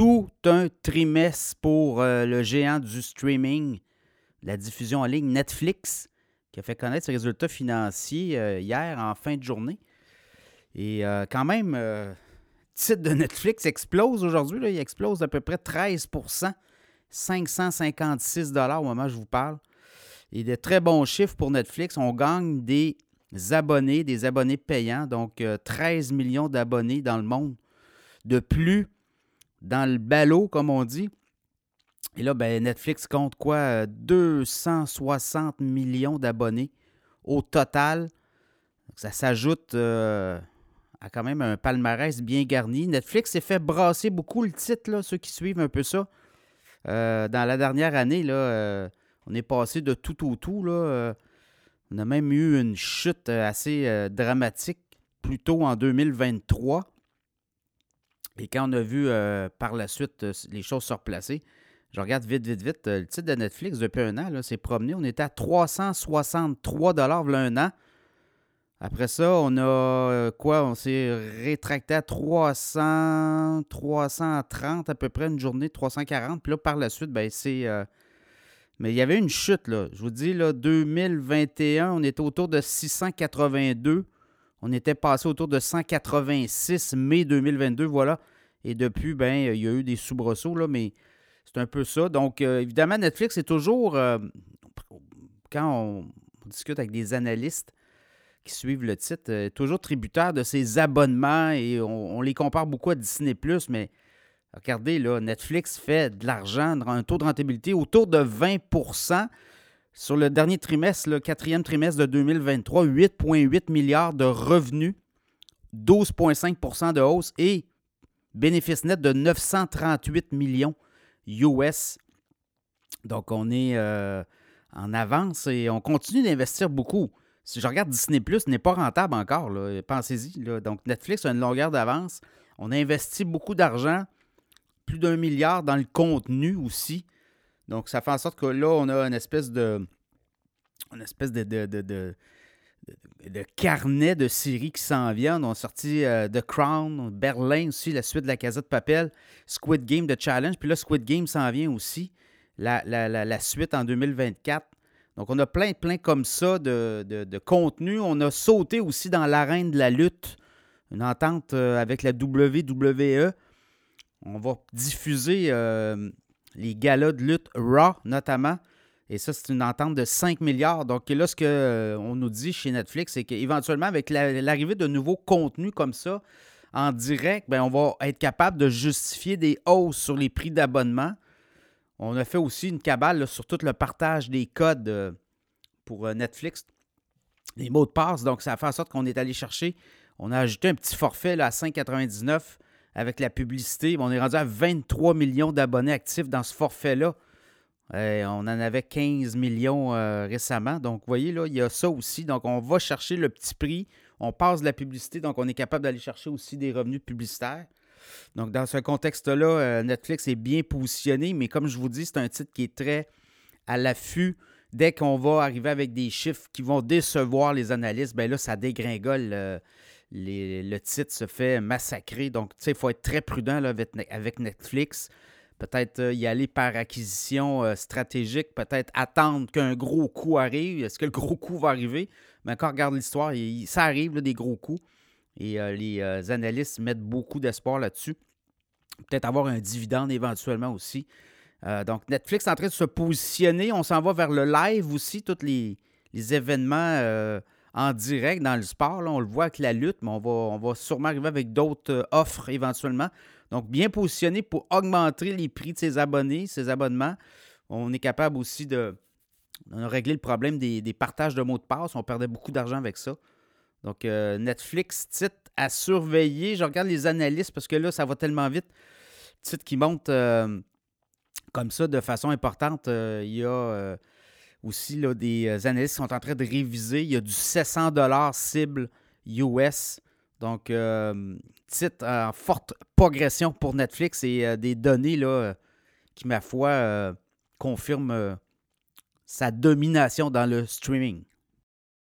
tout un trimestre pour euh, le géant du streaming, la diffusion en ligne Netflix, qui a fait connaître ses résultats financiers euh, hier en fin de journée. Et euh, quand même, le titre de Netflix explose aujourd'hui. Il explose d'à peu près 13% 556 au moment où je vous parle. Et de très bons chiffres pour Netflix. On gagne des abonnés, des abonnés payants, donc 13 millions d'abonnés dans le monde de plus dans le ballot, comme on dit. Et là, ben, Netflix compte quoi? 260 millions d'abonnés au total. Ça s'ajoute euh, à quand même un palmarès bien garni. Netflix s'est fait brasser beaucoup le titre, là, ceux qui suivent un peu ça. Euh, dans la dernière année, là, euh, on est passé de tout au tout. Là, on a même eu une chute assez dramatique plus tôt en 2023. Et quand on a vu euh, par la suite euh, les choses se replacer, je regarde vite, vite, vite. Euh, le titre de Netflix, depuis un an, s'est promené. On était à 363 il un an. Après ça, on a quoi? On s'est rétracté à 300, 330 à peu près une journée, 340. Puis là, par la suite, ben, c'est. mais il y avait une chute, là. Je vous dis, là, 2021, on était autour de 682. On était passé autour de 186 mai 2022, voilà. Et depuis, ben, il y a eu des soubresauts, là, mais c'est un peu ça. Donc, euh, évidemment, Netflix est toujours, euh, quand on, discute avec des analystes qui suivent le titre, euh, toujours tributaire de ses abonnements et on, les compare beaucoup à Disney, mais regardez, là, Netflix fait de l'argent, un taux de rentabilité autour de 20 sur le dernier trimestre, le quatrième trimestre de 2023, 8,8 milliards de revenus, 12,5% de hausse et bénéfice net de 938 millions US. Donc, on est euh, en avance et on continue d'investir beaucoup. Si je regarde Disney Plus, n'est pas rentable encore. Pensez-y. Donc, Netflix a une longueur d'avance. On a investi beaucoup d'argent, plus d'un milliard dans le contenu aussi. Donc, ça fait en sorte que là, on a une espèce de. Une espèce de, de, de, de carnet de séries qui s'en viennent. On a sorti euh, The Crown, Berlin aussi, la suite de la Casa de Papel, Squid Game de Challenge. Puis là, Squid Game s'en vient aussi, la, la, suite en 2024. Donc, on a plein, plein comme ça de, de, contenu. On a sauté aussi dans l'arène de la lutte, une entente euh, avec la WWE. On va diffuser euh, les galas de lutte Raw notamment. Et ça, c'est une entente de 5 milliards. Donc là, ce qu'on euh, nous dit chez Netflix, c'est qu'éventuellement, avec l'arrivée de nouveaux contenus comme ça, en direct, ben, on va être capable de justifier des hausses sur les prix d'abonnement. On a fait aussi une cabale sur tout le partage des codes euh, pour euh, Netflix, les mots de passe. Donc, ça a fait en sorte qu'on est allé chercher, on a ajouté un petit forfait là, à 5,99 avec la publicité. On est rendu à 23 millions d'abonnés actifs dans ce forfait-là. Euh, on en avait 15 millions euh, récemment. Donc, vous voyez, là, il y a ça aussi. Donc, on va chercher le petit prix. On passe de la publicité. Donc, on est capable d'aller chercher aussi des revenus publicitaires. Donc, dans ce contexte-là, euh, Netflix est bien positionné. Mais comme je vous dis, c'est un titre qui est très à l'affût. Dès qu'on va arriver avec des chiffres qui vont décevoir les analystes, bien là, ça dégringole le titre se fait massacrer. Donc, tu sais, il faut être très prudent avec, Netflix. Peut-être euh, y aller par acquisition euh, stratégique, peut-être attendre qu'un gros coup arrive. Est-ce que le gros coup va arriver? Mais quand on regarde l'histoire, ça arrive, des gros coups. Et euh, les analystes mettent beaucoup d'espoir là-dessus. Peut-être avoir un dividende éventuellement aussi. donc, Netflix est en train de se positionner. On s'en va vers le live aussi, tous les événements en direct dans le sport. on le voit avec la lutte, mais on va, on va sûrement arriver avec d'autres euh, offres éventuellement. Donc, bien positionné pour augmenter les prix de ses abonnés, ses abonnements. On est capable aussi de, régler le problème des, partages de mots de passe. On perdait beaucoup d'argent avec ça. Donc, euh, Netflix, titre à surveiller. Je regarde les analystes parce que là, ça va tellement vite. Titre qui monte euh, comme ça de façon importante. il y a aussi là, des euh, analystes sont en train de réviser. Il y a du 700 cible US. Donc, euh, titre en forte progression pour Netflix et euh, des données là, qui, ma foi, confirment sa domination dans le streaming.